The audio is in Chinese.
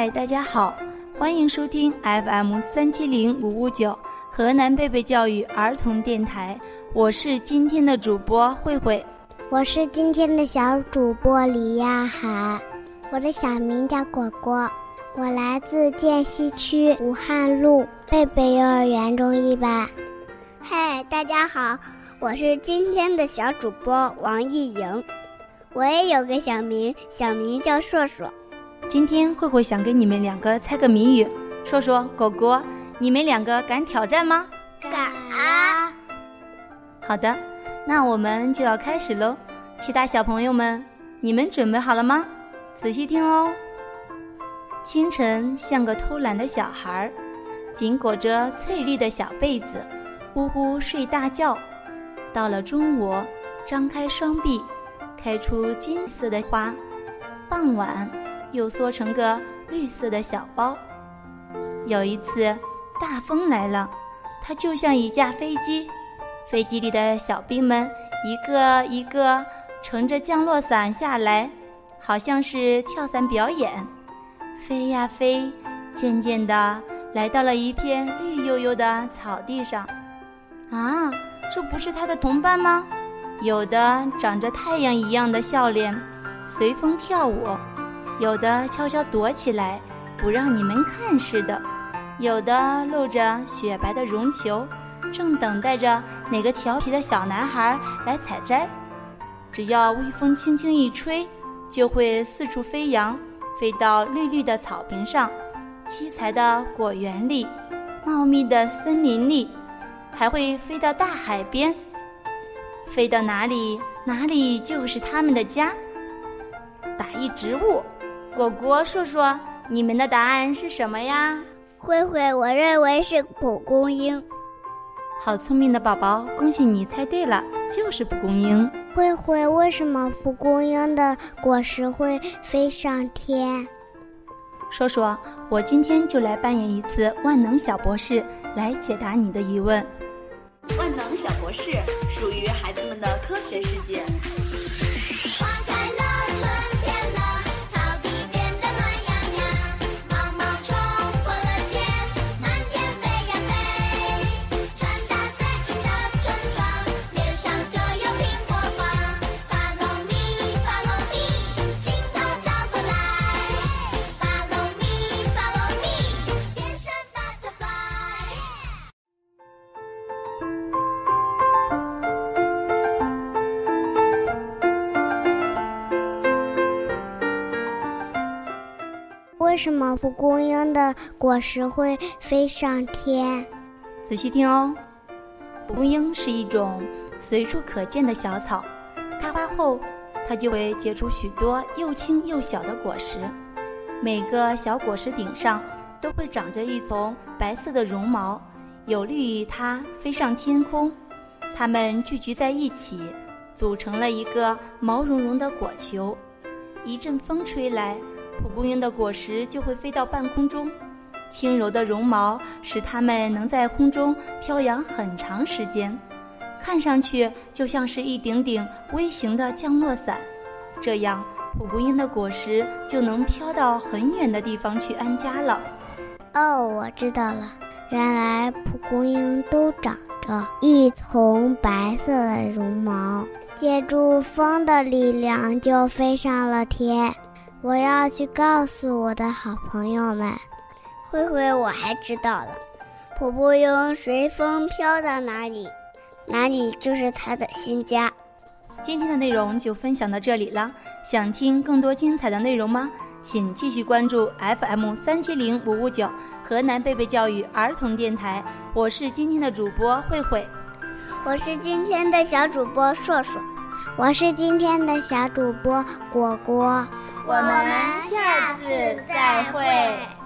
嗨，大家好，欢迎收听 FM 三七零五五九河南贝贝教育儿童电台，我是今天的主播慧慧，我是今天的小主播李亚涵，我的小名叫果果，我来自涧西区武汉路贝贝幼儿园中一班。嗨，大家好，我是今天的小主播王艺莹，我也有个小名，小名叫硕硕。今天慧慧想给你们两个猜个谜语，说说果果，你们两个敢挑战吗？敢啊。好的，那我们就要开始喽。其他小朋友们，你们准备好了吗？仔细听哦。清晨像个偷懒的小孩儿，紧裹着翠绿的小被子，呼呼睡大觉。到了中午，张开双臂，开出金色的花。傍晚。又缩成个绿色的小包。有一次，大风来了，它就像一架飞机，飞机里的小兵们一个一个乘着降落伞下来，好像是跳伞表演，飞呀飞，渐渐的来到了一片绿油油的草地上。啊，这不是他的同伴吗？有的长着太阳一样的笑脸，随风跳舞。有的悄悄躲起来，不让你们看似的；有的露着雪白的绒球，正等待着哪个调皮的小男孩来采摘。只要微风轻轻一吹，就会四处飞扬，飞到绿绿的草坪上，七彩的果园里，茂密的森林里，还会飞到大海边。飞到哪里，哪里就是他们的家。打一植物。果果，说说你们的答案是什么呀？慧慧，我认为是蒲公英。好聪明的宝宝，恭喜你猜对了，就是蒲公英。慧慧，为什么蒲公英的果实会飞上天？说说，我今天就来扮演一次万能小博士，来解答你的疑问。万能小博士属于孩子们的科学世界。为什么蒲公英的果实会飞上天？仔细听哦，蒲公英是一种随处可见的小草，开花后，它就会结出许多又轻又小的果实，每个小果实顶上都会长着一丛白色的绒毛，有利于它飞上天空。它们聚集在一起，组成了一个毛茸茸的果球，一阵风吹来。蒲公英的果实就会飞到半空中，轻柔的绒毛使它们能在空中飘扬很长时间，看上去就像是一顶顶微型的降落伞。这样，蒲公英的果实就能飘到很远的地方去安家了。哦，我知道了，原来蒲公英都长着一丛白色的绒毛，借助风的力量就飞上了天。我要去告诉我的好朋友们，慧慧，我还知道了，蒲公英随风飘到哪里，哪里就是它的新家。今天的内容就分享到这里了，想听更多精彩的内容吗？请继续关注 FM 三七零五五九河南贝贝教育儿童电台，我是今天的主播慧慧，我是今天的小主播硕硕。我是今天的小主播果果，我们下次再会。